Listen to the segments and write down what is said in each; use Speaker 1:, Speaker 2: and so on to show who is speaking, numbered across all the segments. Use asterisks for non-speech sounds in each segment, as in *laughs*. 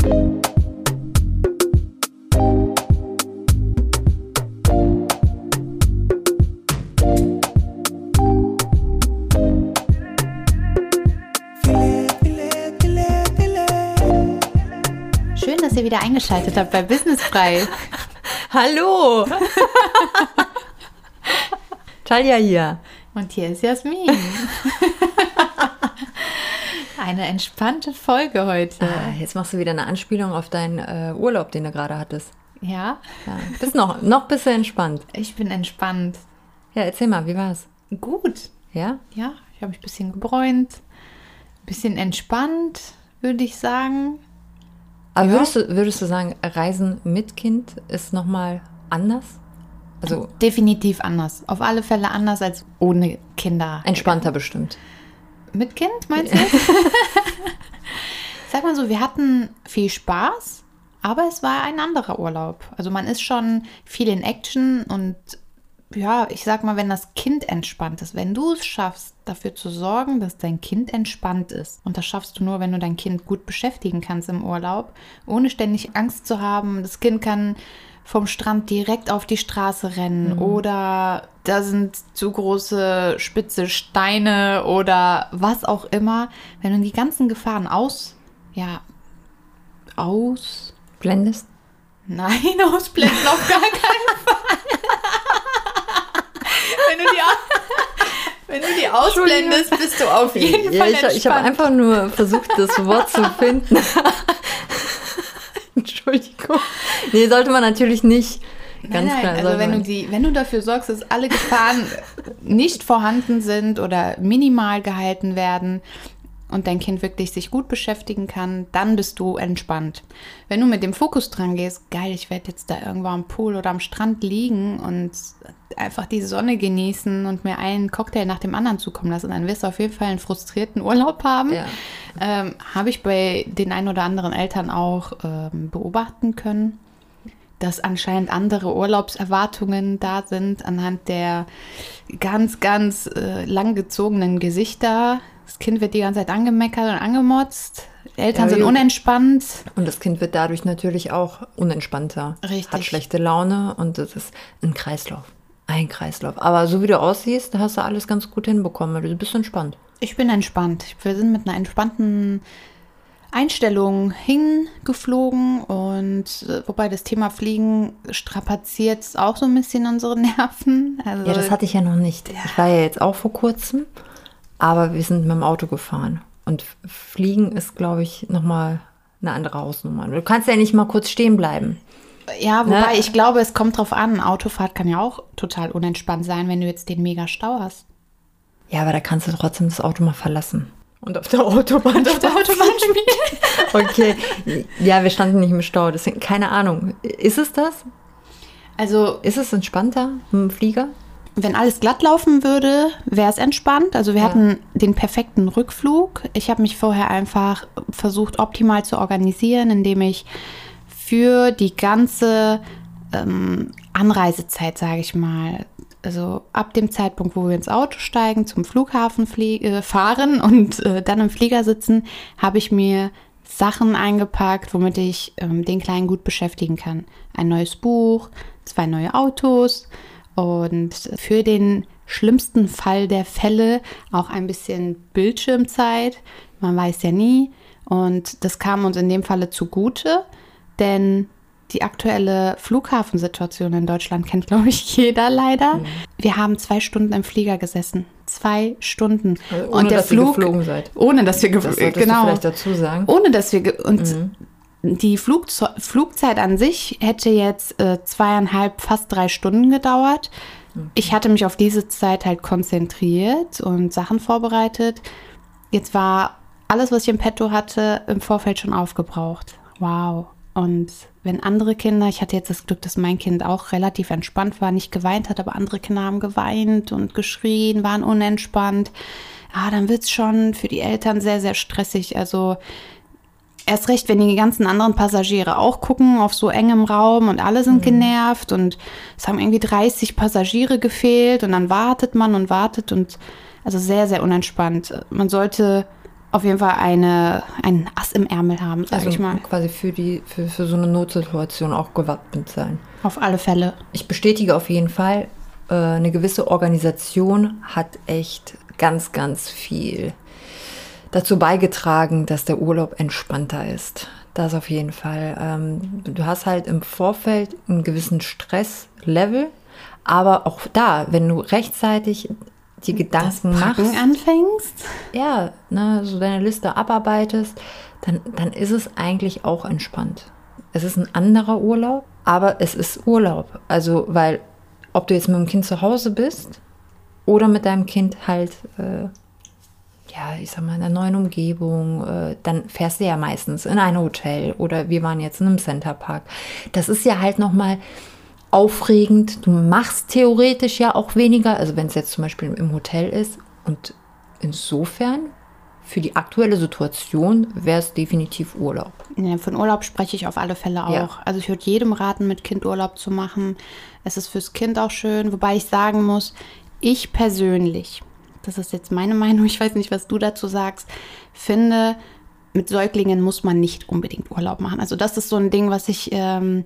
Speaker 1: Schön, dass ihr wieder eingeschaltet habt bei Businessfrei. *laughs*
Speaker 2: Hallo! *laughs* Talia hier.
Speaker 1: Und hier ist Jasmin. *laughs* Eine entspannte Folge heute.
Speaker 2: Ah, jetzt machst du wieder eine Anspielung auf deinen äh, Urlaub, den du gerade hattest.
Speaker 1: Ja,
Speaker 2: Ja, bist noch, noch bist du entspannt.
Speaker 1: ich bin entspannt.
Speaker 2: Ja, erzähl mal, wie war's?
Speaker 1: Gut.
Speaker 2: Ja?
Speaker 1: Ja, ich habe mich ein bisschen gebräunt. Ein bisschen entspannt, würde ich sagen.
Speaker 2: Aber
Speaker 1: Ja.
Speaker 2: würdest, du, würdest du sagen, Reisen mit Kind ist nochmal anders? Also
Speaker 1: Definitiv anders. Auf alle Fälle anders als ohne Kinder.
Speaker 2: entspannter bestimmt.
Speaker 1: Mit Kind, meinst du? *laughs* Sag mal so, wir hatten viel Spaß, aber es war ein anderer Urlaub. Also man ist schon viel in Action und ja, ich sag mal, wenn das Kind entspannt ist, wenn du es schaffst, dafür zu sorgen, dass dein Kind entspannt ist. Und das schaffst du nur, wenn du dein Kind gut beschäftigen kannst im Urlaub, ohne ständig Angst zu haben. Das Kind kann vom Strand direkt auf die Straße rennen oder da sind zu große spitze Steine oder was auch immer. Wenn du die ganzen Gefahren aus, ja, aus,
Speaker 2: Blendest?
Speaker 1: nein, *laughs* ausblenden auf gar keinen Fall. wenn, du die, wenn du die ausblendest, bist du auf jeden
Speaker 2: Ja,
Speaker 1: Fall
Speaker 2: ich, ich habe einfach nur versucht, das Wort zu finden. *laughs* Entschuldigung. Nee, sollte man natürlich nicht. Ganz
Speaker 1: Nein, nein,
Speaker 2: klar.
Speaker 1: also wenn du, die, wenn du dafür sorgst, dass alle Gefahren nicht vorhanden sind oder minimal gehalten werden und dein Kind wirklich sich gut beschäftigen kann, dann bist du entspannt. Wenn du mit dem Fokus dran gehst, geil, ich werde jetzt da irgendwo am Pool oder am Strand liegen und einfach die Sonne genießen und mir einen Cocktail nach dem anderen zukommen lassen, dann wirst du auf jeden Fall einen frustrierten Urlaub haben.
Speaker 2: Ja.
Speaker 1: Ähm, Habe ich bei den ein oder anderen Eltern auch ähm, beobachten können dass anscheinend andere Urlaubserwartungen da sind anhand der ganz, ganz äh, langgezogenen Gesichter. Das Kind wird die ganze Zeit angemeckert und angemotzt. Eltern
Speaker 2: Ja,
Speaker 1: sind unentspannt.
Speaker 2: Und das Kind wird dadurch natürlich auch unentspannter.
Speaker 1: Richtig.
Speaker 2: Hat schlechte Laune und das ist ein Kreislauf. Ein Kreislauf. Aber so wie du aussiehst, hast du alles ganz gut hinbekommen. Du bist entspannt.
Speaker 1: Ich bin entspannt. Wir sind mit einer entspannten Einstellung hingeflogen und äh, wobei das Thema Fliegen strapaziert auch so ein bisschen unsere *laughs* Nerven. Also,
Speaker 2: Ja, das hatte ich ja noch nicht. Ich war ja jetzt auch vor kurzem, aber wir sind mit dem Auto gefahren. Und Fliegen ist, glaube ich, nochmal eine andere Hausnummer. Du kannst ja nicht mal kurz stehen bleiben.
Speaker 1: Ja, wobei
Speaker 2: Ne?
Speaker 1: ich glaube, es kommt drauf an. Autofahrt kann ja auch total unentspannt sein, wenn du jetzt den mega Stau hast.
Speaker 2: Ja, aber da kannst du trotzdem das Auto mal verlassen. Und auf der Autobahn. *laughs*
Speaker 1: Auf der Autobahn *laughs* spielen.
Speaker 2: Okay. Ja, wir standen nicht im Stau. Deswegen, keine Ahnung. Ist es das?
Speaker 1: Also,
Speaker 2: Ist es entspannter dem Flieger?
Speaker 1: Wenn alles glatt laufen würde, wäre es entspannt. Also, wir hatten den perfekten Rückflug. Ich habe mich vorher einfach versucht, optimal zu organisieren, indem ich für die ganze ähm, Anreisezeit, sage ich mal, also ab dem Zeitpunkt, wo wir ins Auto steigen, zum Flughafen äh, fahren *laughs* und äh, dann im Flieger sitzen, habe ich mir Sachen eingepackt, womit ich ähm, den Kleinen gut beschäftigen kann. Ein neues Buch, zwei neue Autos und für den schlimmsten Fall der Fälle auch ein bisschen Bildschirmzeit. Man weiß ja nie. Und das kam uns in dem Falle zugute, denn die aktuelle Flughafensituation in Deutschland kennt, glaube ich, jeder leider. Wir haben zwei Stunden im Flieger gesessen. Zwei Stunden.
Speaker 2: Also ohne, dass ihr geflogen seid.
Speaker 1: Ohne dass wir
Speaker 2: Das
Speaker 1: geflogen
Speaker 2: solltest
Speaker 1: genau.
Speaker 2: du vielleicht dazu sagen.
Speaker 1: Ohne dass wir und
Speaker 2: Mhm.
Speaker 1: Die Flugzeu Flugzeit an sich hätte jetzt äh, zweieinhalb, fast drei Stunden gedauert. Ich hatte mich auf diese Zeit halt konzentriert und Sachen vorbereitet. Jetzt war alles, was ich im Petto hatte, im Vorfeld schon aufgebraucht. Wow. Und wenn andere Kinder, ich hatte jetzt das Glück, dass mein Kind auch relativ entspannt war, nicht geweint hat, aber andere Kinder haben geweint und geschrien, waren unentspannt. Ah, dann wird's schon für die Eltern sehr, sehr stressig. Also erst recht, wenn die ganzen anderen Passagiere auch gucken auf so engem Raum und alle sind genervt und es haben irgendwie 30 Passagiere gefehlt und dann wartet man und wartet und also sehr, sehr unentspannt. Man sollte auf jeden Fall eine, einen Ass im Ärmel haben, sag
Speaker 2: Also
Speaker 1: ich mal.
Speaker 2: quasi für, die, für, für so eine Notsituation auch gewappnet sein.
Speaker 1: Auf alle Fälle.
Speaker 2: Ich bestätige auf jeden Fall, äh, eine gewisse Organisation hat echt ganz, ganz viel dazu beigetragen, dass der Urlaub entspannter ist. Das auf jeden Fall. Ähm, du hast halt im Vorfeld einen gewissen Stresslevel, aber auch da, wenn du rechtzeitig die Gedanken
Speaker 1: Packen
Speaker 2: machst,
Speaker 1: anfängst.
Speaker 2: ja, ne, so deine Liste abarbeitest, dann, dann ist es eigentlich auch entspannt. Es ist ein anderer Urlaub, aber es ist Urlaub. Also, weil, ob du jetzt mit dem Kind zu Hause bist oder mit deinem Kind halt, äh, ja, ich sag mal, in einer neuen Umgebung, äh, dann fährst du ja meistens in ein Hotel oder wir waren jetzt in einem Centerpark. Das ist ja halt nochmal aufregend. Du machst theoretisch ja auch weniger, also wenn es jetzt zum Beispiel im Hotel ist. Und insofern, für die aktuelle Situation, wäre es definitiv Urlaub.
Speaker 1: Ja, von Urlaub spreche ich auf alle Fälle auch.
Speaker 2: Ja.
Speaker 1: Also ich würde jedem raten, mit Kind Urlaub zu machen. Es ist fürs Kind auch schön, wobei ich sagen muss, ich persönlich, das ist jetzt meine *laughs* Meinung, ich weiß nicht, was du dazu sagst, finde, mit Säuglingen muss man nicht unbedingt Urlaub machen. Also das ist so ein Ding, was ich ähm,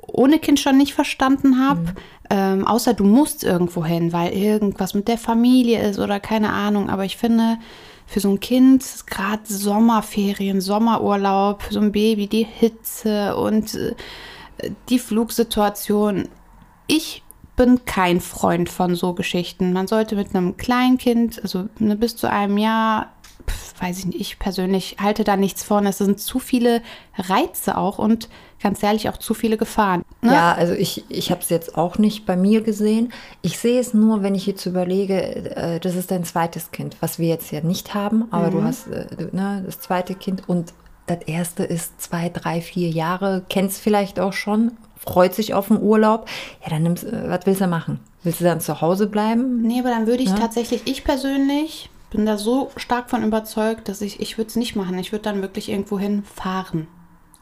Speaker 1: ohne Kind schon nicht verstanden habe. Ähm, außer du musst irgendwo hin, weil irgendwas mit der Familie ist oder keine Ahnung. Aber ich finde, für so ein Kind, gerade Sommerferien, Sommerurlaub, für so ein Baby, die Hitze und äh, die Flugsituation. Ich bin kein Freund von so Geschichten. Man sollte mit einem Kleinkind, also ne, bis zu einem Jahr, weiß ich nicht, ich persönlich halte da nichts von. Es sind zu viele Reize auch und ganz ehrlich auch zu viele Gefahren. Ne?
Speaker 2: Ja, also ich, ich habe es jetzt auch nicht bei mir gesehen. Ich sehe es nur, wenn ich jetzt überlege, äh, das ist dein zweites Kind, was wir jetzt ja nicht haben, aber du hast äh, ne, das zweite Kind und das erste ist zwei, drei, vier Jahre, kennst vielleicht auch schon, freut sich auf den Urlaub. Ja, dann nimmst, äh, was willst du machen? Willst du dann zu Hause bleiben?
Speaker 1: Nee, aber dann würde ich
Speaker 2: Ja.
Speaker 1: tatsächlich, ich persönlich bin da so stark von überzeugt, dass ich, ich würde es nicht machen. Ich würde dann wirklich irgendwo hinfahren.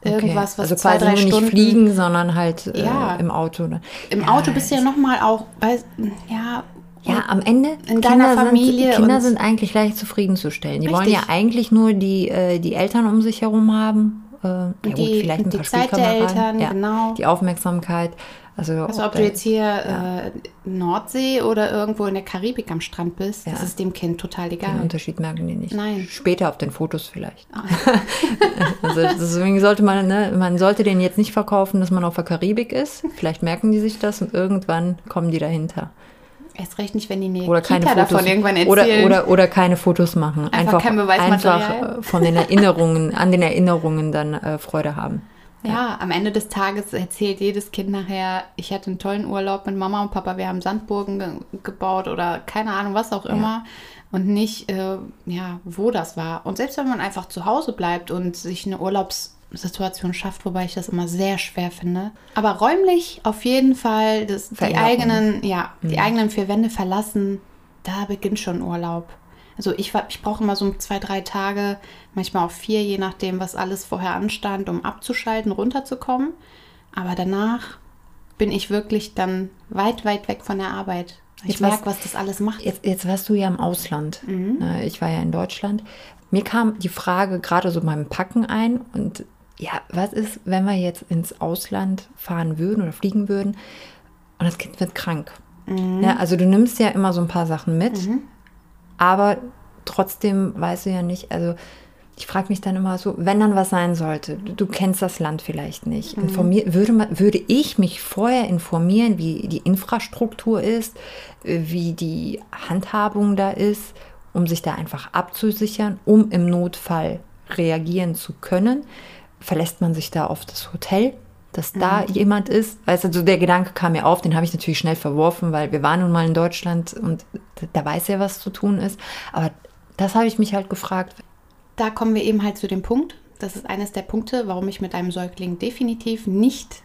Speaker 1: Irgendwas, was
Speaker 2: also
Speaker 1: zwei, drei Stunden
Speaker 2: nicht fliegen, sondern halt äh,
Speaker 1: Ja.
Speaker 2: im Auto. ne?
Speaker 1: Im Auto bist du ja nochmal auch, weiß, ja,
Speaker 2: Ja, am Ende,
Speaker 1: In deiner Familie
Speaker 2: sind, Kinder sind eigentlich leicht zufriedenzustellen. Die wollen
Speaker 1: Richtig.
Speaker 2: ja eigentlich nur die, äh, die Eltern um sich herum haben. Äh, ja
Speaker 1: Die-
Speaker 2: gut, vielleicht ein
Speaker 1: die
Speaker 2: paar
Speaker 1: Zeit der. Eltern,
Speaker 2: ja,
Speaker 1: genau.
Speaker 2: Die Aufmerksamkeit. Also,
Speaker 1: also
Speaker 2: auch
Speaker 1: ob du jetzt hier äh, Nordsee oder irgendwo in der Karibik am Strand bist,
Speaker 2: Ja.
Speaker 1: das ist dem Kind total
Speaker 2: den
Speaker 1: egal.
Speaker 2: Unterschied merken die nicht.
Speaker 1: Nein.
Speaker 2: Später auf den Fotos vielleicht.
Speaker 1: Ah. *laughs*
Speaker 2: also deswegen sollte man, ne, man sollte den jetzt nicht verkaufen, dass man auf der Karibik ist. Vielleicht merken die sich das und irgendwann kommen die dahinter.
Speaker 1: Erst recht nicht, wenn die mir
Speaker 2: Oder keine
Speaker 1: Kita
Speaker 2: Fotos
Speaker 1: davon irgendwann
Speaker 2: oder,
Speaker 1: erzählen.
Speaker 2: oder, oder keine Fotos machen.
Speaker 1: Einfach kein Beweismaterial.
Speaker 2: einfach äh, von den Erinnerungen, *laughs* an den Erinnerungen dann äh, Freude haben.
Speaker 1: Ja, am Ende des Tages erzählt jedes Kind nachher, ich hatte einen tollen Urlaub mit Mama und Papa, wir haben Sandburgen ge gebaut oder keine Ahnung, was auch immer. Und nicht, äh, ja, wo das war. Und selbst wenn man einfach zu Hause bleibt und sich eine Urlaubssituation schafft, wobei ich das immer sehr schwer finde. Aber räumlich auf jeden Fall das, die eigenen, ja, die eigenen vier Wände verlassen, da beginnt schon Urlaub. Also ich, ich brauche immer so zwei, drei Tage, manchmal auch vier, je nachdem, was alles vorher anstand, um abzuschalten, runterzukommen. Aber danach bin ich wirklich dann weit, weit weg von der Arbeit. Ich
Speaker 2: Jetzt
Speaker 1: merke, was das alles macht.
Speaker 2: Jetzt, jetzt warst du ja im Ausland.
Speaker 1: Mhm.
Speaker 2: Äh, Ich war ja in Deutschland. Mir kam die Frage gerade so beim Packen ein und ja, was ist, wenn wir jetzt ins Ausland fahren würden oder fliegen würden und das Kind wird krank?
Speaker 1: Mhm.
Speaker 2: Ja, also du nimmst ja immer so ein paar Sachen mit, aber trotzdem weißt du ja nicht, also ich frage mich dann immer so, wenn dann was sein sollte, du, du kennst das Land vielleicht nicht,
Speaker 1: Mhm.
Speaker 2: informier, würde, man, würde ich mich vorher informieren, wie die Infrastruktur ist, wie die Handhabung da ist, um sich da einfach abzusichern, um im Notfall reagieren zu können, verlässt man sich da auf das Hotel, dass da jemand ist. Weißt du, so der Gedanke kam mir auf, den habe ich natürlich schnell verworfen, weil wir waren nun mal in Deutschland und da- weiß ja, was zu tun ist. Aber das habe ich mich halt gefragt.
Speaker 1: Da kommen wir eben halt zu dem Punkt. Das ist eines der Punkte, warum ich mit einem Säugling definitiv nicht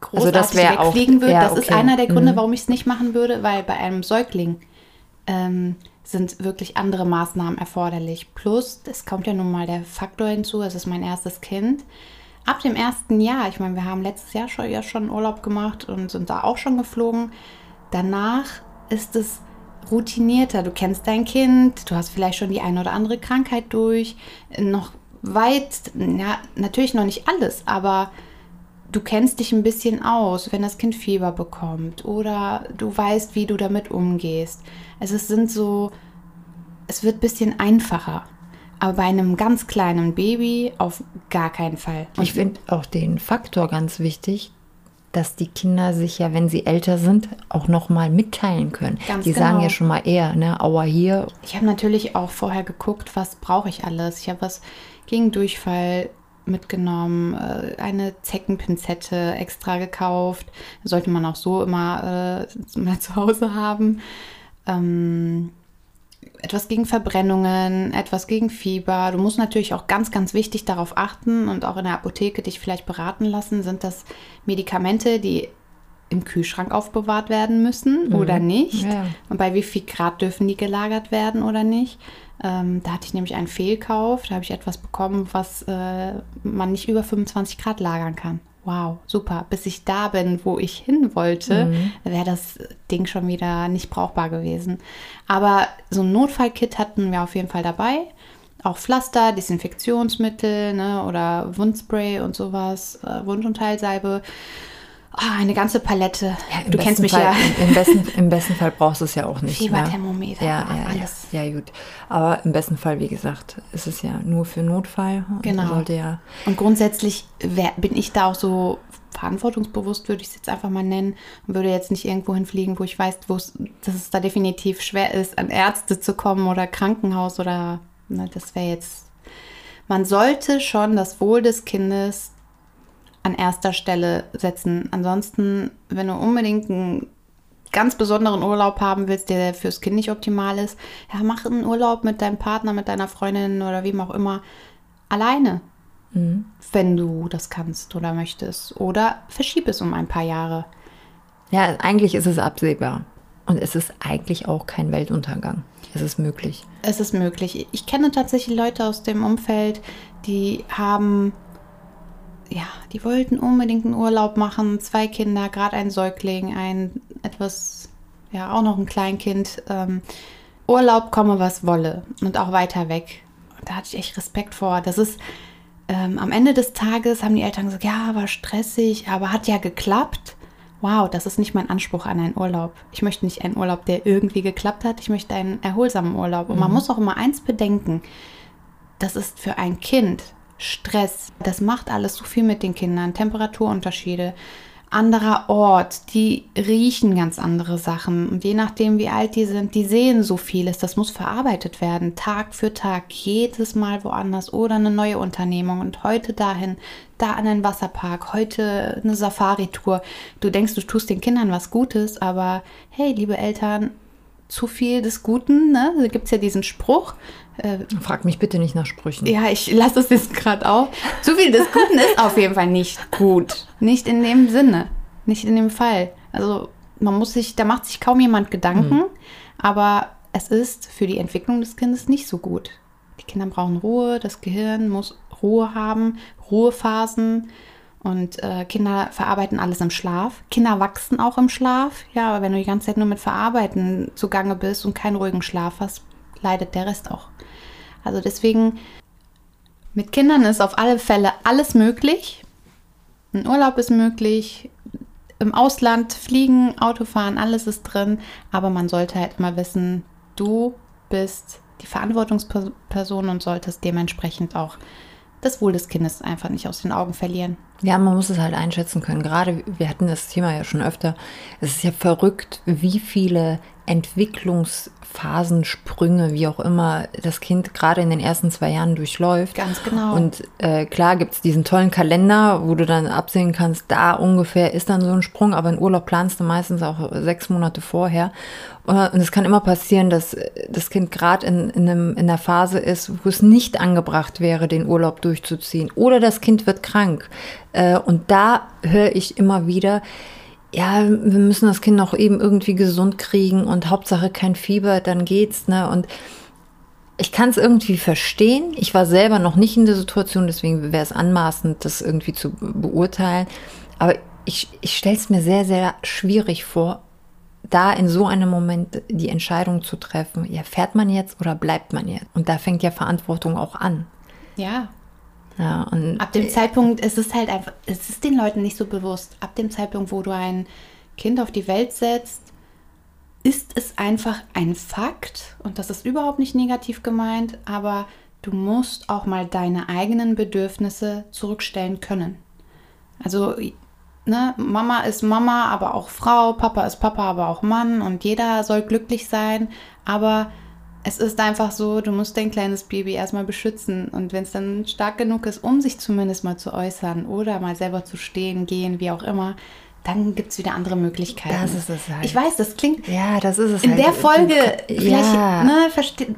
Speaker 1: großartig
Speaker 2: Also wär auch-
Speaker 1: wegfliegen würde. das ist
Speaker 2: okay.
Speaker 1: einer der Gründe,
Speaker 2: Mhm.
Speaker 1: warum ich es nicht machen würde, weil bei einem Säugling ähm, sind wirklich andere Maßnahmen erforderlich. Plus, es kommt ja nun mal der Faktor hinzu, es ist mein erstes Kind. Ab dem ersten Jahr, ich meine, wir haben letztes Jahr schon, ja schon Urlaub gemacht und sind da auch schon geflogen. Danach ist es routinierter. Du kennst dein Kind, du hast vielleicht schon die eine oder andere Krankheit durch, noch weit, ja, natürlich noch nicht alles, aber du kennst dich ein bisschen aus, wenn das Kind Fieber bekommt oder du weißt, wie du damit umgehst. Also es sind so, es wird ein bisschen einfacher. Aber bei einem ganz kleinen Baby auf gar keinen Fall.
Speaker 2: Und ich finde auch den Faktor ganz wichtig, dass die Kinder sich ja, wenn sie älter sind, auch noch mal mitteilen können. Ganz die genau. sagen ja schon mal eher, ne, Aua hier.
Speaker 1: Ich habe natürlich auch vorher geguckt, was brauche ich alles. Ich habe was gegen Durchfall mitgenommen, äh, eine Zeckenpinzette extra gekauft. Sollte man auch so immer äh, *laughs* mal zu Hause haben. Ähm, etwas gegen Verbrennungen, etwas gegen Fieber. Du musst natürlich auch ganz, ganz wichtig darauf achten und auch in der Apotheke dich vielleicht beraten lassen, sind das Medikamente, die im Kühlschrank aufbewahrt werden müssen mhm. oder nicht? Ja. Und bei wie viel Grad dürfen die gelagert werden oder nicht? Ähm, da hatte ich nämlich einen Fehlkauf. Da habe ich etwas bekommen, was äh, man nicht über 25 Grad lagern kann. Wow, super. Bis ich da bin, wo ich hin wollte, mhm. wäre das Ding schon wieder nicht brauchbar gewesen. Aber so ein Notfallkit hatten wir auf jeden Fall dabei. Auch Pflaster, Desinfektionsmittel ne, oder Wundspray und sowas, äh, Wund- und. Oh, eine ganze Palette.
Speaker 2: Ja, du kennst mich Fall, ja. Im, besten, Im besten Fall brauchst du es ja auch nicht.
Speaker 1: Fieberthermometer,
Speaker 2: ja, ja, alles. Ja, ja, gut. Aber im besten Fall, wie gesagt, ist es ja nur für Notfall.
Speaker 1: Genau. Sollte ja und grundsätzlich wär, bin ich da auch so verantwortungsbewusst, würde ich es jetzt einfach mal nennen, und würde jetzt nicht irgendwo hinfliegen, wo ich weiß, dass es da definitiv schwer ist, an Ärzte zu kommen oder Krankenhaus oder ne, das wäre jetzt. Man sollte schon das Wohl des Kindes an erster Stelle setzen. Ansonsten, wenn du unbedingt einen ganz besonderen Urlaub haben willst, der fürs Kind nicht optimal ist, ja, mach einen Urlaub mit deinem Partner, mit deiner Freundin oder wem auch immer alleine, mhm. wenn du das kannst oder möchtest. Oder verschieb es um ein paar Jahre.
Speaker 2: Ja, eigentlich ist es absehbar. Und es ist eigentlich auch kein Weltuntergang. Es ist möglich.
Speaker 1: Es ist möglich. Ich kenne tatsächlich Leute aus dem Umfeld, die haben ja, die wollten unbedingt einen Urlaub machen. Zwei Kinder, gerade ein Säugling, ein etwas, ja, auch noch ein Kleinkind. Ähm, Urlaub komme, was wolle. Und auch weiter weg. Und da hatte ich echt Respekt vor. Das ist, ähm, am Ende des Tages haben die Eltern gesagt, ja, war stressig, aber hat ja geklappt. Wow, das ist nicht mein Anspruch an einen Urlaub. Ich möchte nicht einen Urlaub, der irgendwie geklappt hat. Ich möchte einen erholsamen Urlaub. Und mhm. man muss auch immer eins bedenken. Das ist für ein Kind Stress. Das macht alles so viel mit den Kindern. Temperaturunterschiede, anderer Ort, die riechen ganz andere Sachen. Und je nachdem, wie alt die sind, die sehen so vieles. Das muss verarbeitet werden, Tag für Tag, jedes Mal woanders oder eine neue Unternehmung. Und heute dahin, da an den Wasserpark, heute eine Safari-Tour. Du denkst, du tust den Kindern was Gutes, aber hey, liebe Eltern, zu viel des Guten, ne? Da gibt es ja diesen Spruch,
Speaker 2: äh, Frag mich bitte nicht nach Sprüchen.
Speaker 1: Ja, ich lasse es jetzt gerade auf. Zu viel des Guten ist auf jeden Fall nicht gut. Nicht in dem Sinne. Nicht in dem Fall. Also man muss sich, da macht sich kaum jemand Gedanken, mhm. aber es ist für die Entwicklung des Kindes nicht so gut. Die Kinder brauchen Ruhe, das Gehirn muss Ruhe haben, Ruhephasen. Und äh, Kinder verarbeiten alles im Schlaf. Kinder wachsen auch im Schlaf. Ja, aber wenn du die ganze Zeit nur mit Verarbeiten zugange bist und keinen ruhigen Schlaf hast, leidet der Rest auch. Also deswegen, mit Kindern ist auf alle Fälle alles möglich. Ein Urlaub ist möglich, im Ausland fliegen, Autofahren, alles ist drin. Aber man sollte halt immer wissen, du bist die Verantwortungsperson und solltest dementsprechend auch das Wohl des Kindes einfach nicht aus den Augen verlieren.
Speaker 2: Ja, man muss es halt einschätzen können. Gerade, wir hatten das Thema ja schon öfter. Es ist ja verrückt, wie viele Entwicklungsphasensprünge, wie auch immer, das Kind gerade in den ersten zwei Jahren durchläuft.
Speaker 1: Ganz genau.
Speaker 2: Und äh, klar gibt es diesen tollen Kalender, wo du dann absehen kannst, da ungefähr ist dann so ein Sprung, aber in Urlaub planst du meistens auch sechs Monate vorher. Und es kann immer passieren, dass das Kind gerade in, in, in einer Phase ist, wo es nicht angebracht wäre, den Urlaub durchzuziehen. Oder das Kind wird krank. Äh, und da höre ich immer wieder, ja, wir müssen das Kind auch eben irgendwie gesund kriegen und Hauptsache kein Fieber, dann geht's, ne? Und ich kann es irgendwie verstehen. Ich war selber noch nicht in der Situation, deswegen wäre es anmaßend, das irgendwie zu beurteilen. Aber ich, ich stelle es mir sehr, sehr schwierig vor, da in so einem Moment die Entscheidung zu treffen, ja, fährt man jetzt oder bleibt man jetzt? Und da fängt ja Verantwortung auch an.
Speaker 1: Ja.
Speaker 2: Ja, und
Speaker 1: Ab dem Zeitpunkt ist es halt einfach, es ist den Leuten nicht so bewusst. Ab dem Zeitpunkt, wo du ein Kind auf die Welt setzt, ist es einfach ein Fakt und das ist überhaupt nicht negativ gemeint, aber du musst auch mal deine eigenen Bedürfnisse zurückstellen können. Also, ne, Mama ist Mama, aber auch Frau, Papa ist Papa, aber auch Mann und jeder soll glücklich sein, aber es ist einfach so, du musst dein kleines Baby erstmal beschützen und wenn es dann stark genug ist, um sich zumindest mal zu äußern oder mal selber zu stehen, gehen, wie auch immer, dann gibt es wieder andere Möglichkeiten.
Speaker 2: Das ist es halt.
Speaker 1: Ich weiß, das klingt
Speaker 2: ja, das ist es
Speaker 1: in
Speaker 2: halt.
Speaker 1: der Folge,
Speaker 2: Du-
Speaker 1: vielleicht,
Speaker 2: ja.
Speaker 1: ne,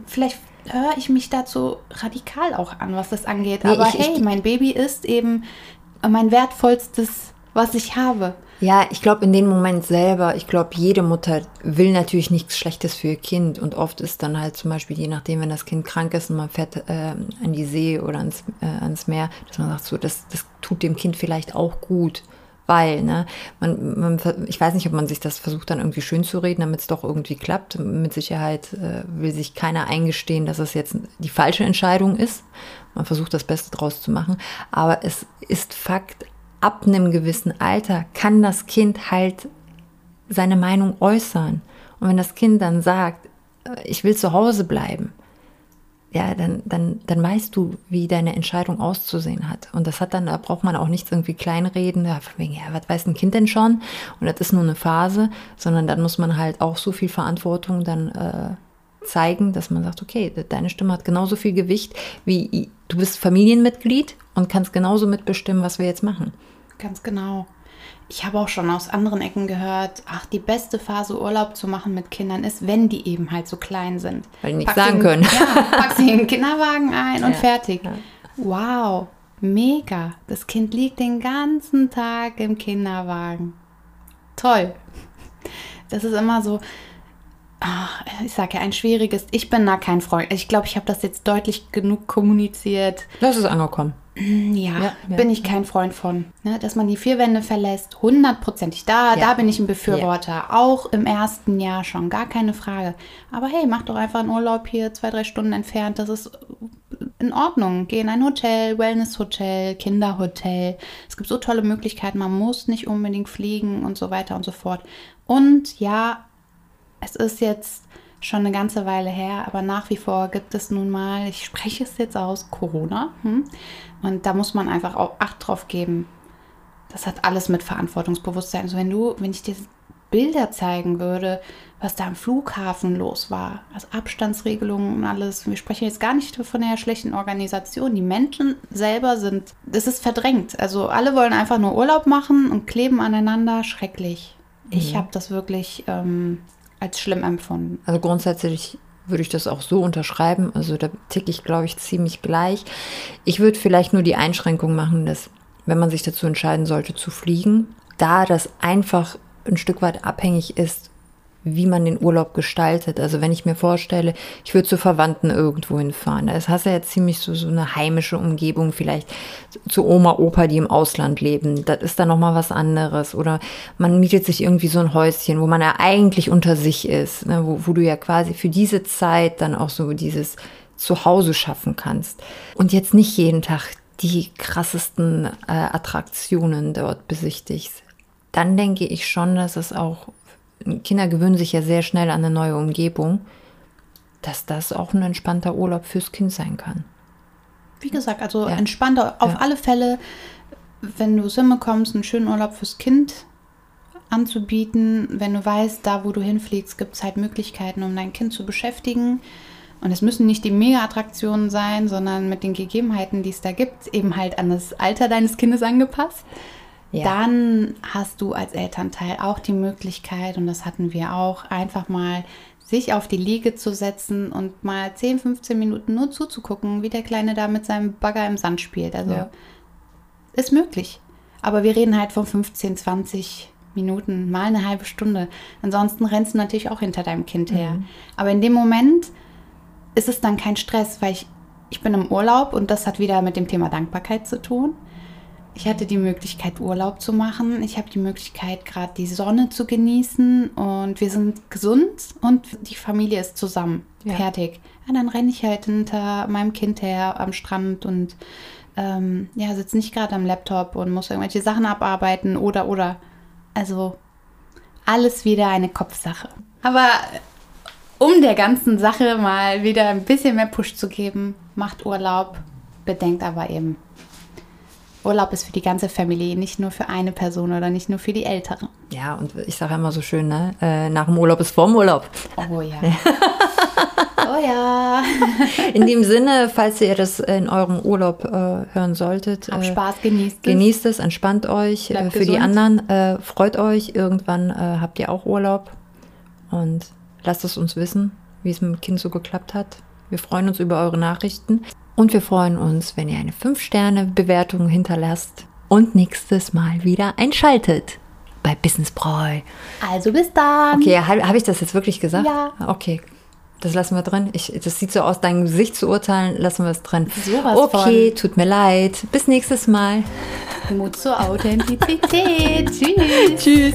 Speaker 1: vielleicht höre ich mich dazu radikal auch an, was das angeht.
Speaker 2: Nee,
Speaker 1: Aber
Speaker 2: ich- ich-
Speaker 1: hey, mein Baby ist eben mein wertvollstes, was ich habe.
Speaker 2: Ja, ich glaube, in dem Moment selber, ich glaube, jede Mutter will natürlich nichts Schlechtes für ihr Kind. Und oft ist dann halt zum Beispiel, je nachdem, wenn das Kind krank ist und man fährt ähm, an die See oder ans, äh, ans Meer, dass man sagt, so, das, das tut dem Kind vielleicht auch gut. Weil, ne, man, man, ich weiß nicht, ob man sich das versucht dann irgendwie schön zu reden, damit es doch irgendwie klappt. Mit Sicherheit äh, will sich keiner eingestehen, dass es jetzt die falsche Entscheidung ist. Man versucht das Beste draus zu machen. Aber es ist Fakt, ab einem gewissen Alter kann das Kind halt seine Meinung äußern. Und wenn das Kind dann sagt, äh, ich will zu Hause bleiben, ja, dann, dann, dann weißt du, wie deine Entscheidung auszusehen hat. Und das hat dann, da braucht man auch nichts irgendwie kleinreden, ja, wegen, ja, was weiß ein Kind denn schon? Und das ist nur eine Phase, sondern dann muss man halt auch so viel Verantwortung dann äh, zeigen, dass man sagt, okay, deine Stimme hat genauso viel Gewicht wie du bist Familienmitglied und kannst genauso mitbestimmen, was wir jetzt machen.
Speaker 1: Ganz genau. Ich habe auch schon aus anderen Ecken gehört, ach, die beste Phase Urlaub zu machen mit Kindern ist, wenn die eben halt so klein sind.
Speaker 2: Weil die nichts sagen
Speaker 1: in-
Speaker 2: können.
Speaker 1: Ja, pack sie in den *laughs* Kinderwagen ein und
Speaker 2: Ja,
Speaker 1: fertig.
Speaker 2: ja.
Speaker 1: Wow, mega. Das Kind liegt den ganzen Tag im Kinderwagen. Toll. Das ist immer so, ach, ich sage ja, ein schwieriges, ich bin da kein Freund. Ich glaube, ich habe das jetzt deutlich genug kommuniziert.
Speaker 2: Das ist angekommen.
Speaker 1: Ja,
Speaker 2: Ja, ja.
Speaker 1: bin ich kein Freund von. Ne? Dass man die vier Wände verlässt, hundertprozentig. Da,
Speaker 2: Ja.
Speaker 1: da bin ich ein Befürworter. Auch im ersten Jahr schon, gar keine Frage. Aber hey, mach doch einfach einen Urlaub hier, zwei, drei Stunden entfernt. Das ist in Ordnung. Geh in ein Hotel, Wellness-Hotel, Kinderhotel. Es gibt so tolle Möglichkeiten. Man muss nicht unbedingt fliegen und so weiter und so fort. Und ja, es ist jetzt schon eine ganze Weile her, aber nach wie vor gibt es nun mal, ich spreche es jetzt aus, Corona. Hm? Und da muss man einfach auch Acht drauf geben. Das hat alles mit Verantwortungsbewusstsein. Also wenn du, wenn ich dir Bilder zeigen würde, was da am Flughafen los war, also Abstandsregelungen und alles. Wir sprechen jetzt gar nicht von der schlechten Organisation. Die Menschen selber sind, das ist verdrängt. Also alle wollen einfach nur Urlaub machen und kleben aneinander. Schrecklich. Ich habe das wirklich ähm, als schlimm empfunden.
Speaker 2: Also grundsätzlich würde ich das auch so unterschreiben. Also da ticke ich, glaube ich, ziemlich gleich. Ich würde vielleicht nur die Einschränkung machen, dass wenn man sich dazu entscheiden sollte zu fliegen, da das einfach ein Stück weit abhängig ist, wie man den Urlaub gestaltet. Also wenn ich mir vorstelle, ich würde zu Verwandten irgendwo hinfahren, da hast du ja ziemlich so, so eine heimische Umgebung, vielleicht zu Oma, Opa, die im Ausland leben. Das ist dann nochmal was anderes. Oder man mietet sich irgendwie so ein Häuschen, wo man ja eigentlich unter sich ist, ne? wo, wo du ja quasi für diese Zeit dann auch so dieses Zuhause schaffen kannst. Und jetzt nicht jeden Tag die krassesten äh, Attraktionen dort besichtigst. Dann denke ich schon, dass es auch Kinder gewöhnen sich ja sehr schnell an eine neue Umgebung, dass das auch ein entspannter Urlaub fürs Kind sein kann.
Speaker 1: Wie gesagt, also
Speaker 2: Ja.
Speaker 1: entspannter auf
Speaker 2: Ja.
Speaker 1: alle Fälle, wenn du es hinbekommst, einen schönen Urlaub fürs Kind anzubieten. Wenn du weißt, da wo du hinfliegst, gibt es halt Möglichkeiten, um dein Kind zu beschäftigen. Und es müssen nicht die Mega-Attraktionen sein, sondern mit den Gegebenheiten, die es da gibt, eben halt an das Alter deines Kindes angepasst.
Speaker 2: Ja.
Speaker 1: Dann hast du als Elternteil auch die Möglichkeit, und das hatten wir auch, einfach mal sich auf die Liege zu setzen und mal 10, 15 Minuten nur zuzugucken, wie der Kleine da mit seinem Bagger im Sand spielt. Also
Speaker 2: Ja.
Speaker 1: ist möglich. Aber wir reden halt von 15, 20 Minuten, mal eine halbe Stunde. Ansonsten rennst du natürlich auch hinter deinem Kind her. Aber in dem Moment ist es dann kein Stress, weil ich, ich bin im Urlaub und das hat wieder mit dem Thema Dankbarkeit zu tun. Ich hatte die Möglichkeit, Urlaub zu machen. Ich habe die Möglichkeit, gerade die Sonne zu genießen. Und wir sind gesund und die Familie ist zusammen.
Speaker 2: Ja.
Speaker 1: Fertig. Ja, dann renne ich halt hinter meinem Kind her am Strand und ähm, ja, sitze nicht gerade am Laptop und muss irgendwelche Sachen abarbeiten oder, oder. Also alles wieder eine Kopfsache. Aber um der ganzen Sache mal wieder ein bisschen mehr Push zu geben, macht Urlaub. Bedenkt aber eben, Urlaub ist für die ganze Familie, nicht nur für eine Person oder nicht nur für die Älteren.
Speaker 2: Ja, und ich sage immer so schön, ne? Äh, nach dem Urlaub ist vorm Urlaub.
Speaker 1: Oh ja. *laughs* oh ja. *laughs*
Speaker 2: In dem Sinne, falls ihr das in eurem Urlaub äh, hören solltet,
Speaker 1: Hab
Speaker 2: äh,
Speaker 1: Spaß, genießt es.
Speaker 2: genießt es, entspannt euch.
Speaker 1: Bleibt
Speaker 2: Äh, für die
Speaker 1: gesund.
Speaker 2: anderen, äh, freut euch. Irgendwann äh, habt ihr auch Urlaub. Und lasst es uns wissen, wie es mit dem Kind so geklappt hat. Wir freuen uns über eure Nachrichten. Und wir freuen uns, wenn ihr eine 5-Sterne-Bewertung hinterlasst und nächstes Mal wieder einschaltet bei Business Bräu.
Speaker 1: Also bis dann.
Speaker 2: Okay, habe hab ich das jetzt wirklich gesagt?
Speaker 1: Ja.
Speaker 2: Okay, das lassen wir drin. Ich, das sieht so aus, deinem Gesicht zu urteilen, lassen wir es drin.
Speaker 1: Sowas
Speaker 2: okay, tut mir leid. Bis nächstes Mal.
Speaker 1: Mut zur Authentizität. *laughs* Tschüss.
Speaker 2: Tschüss.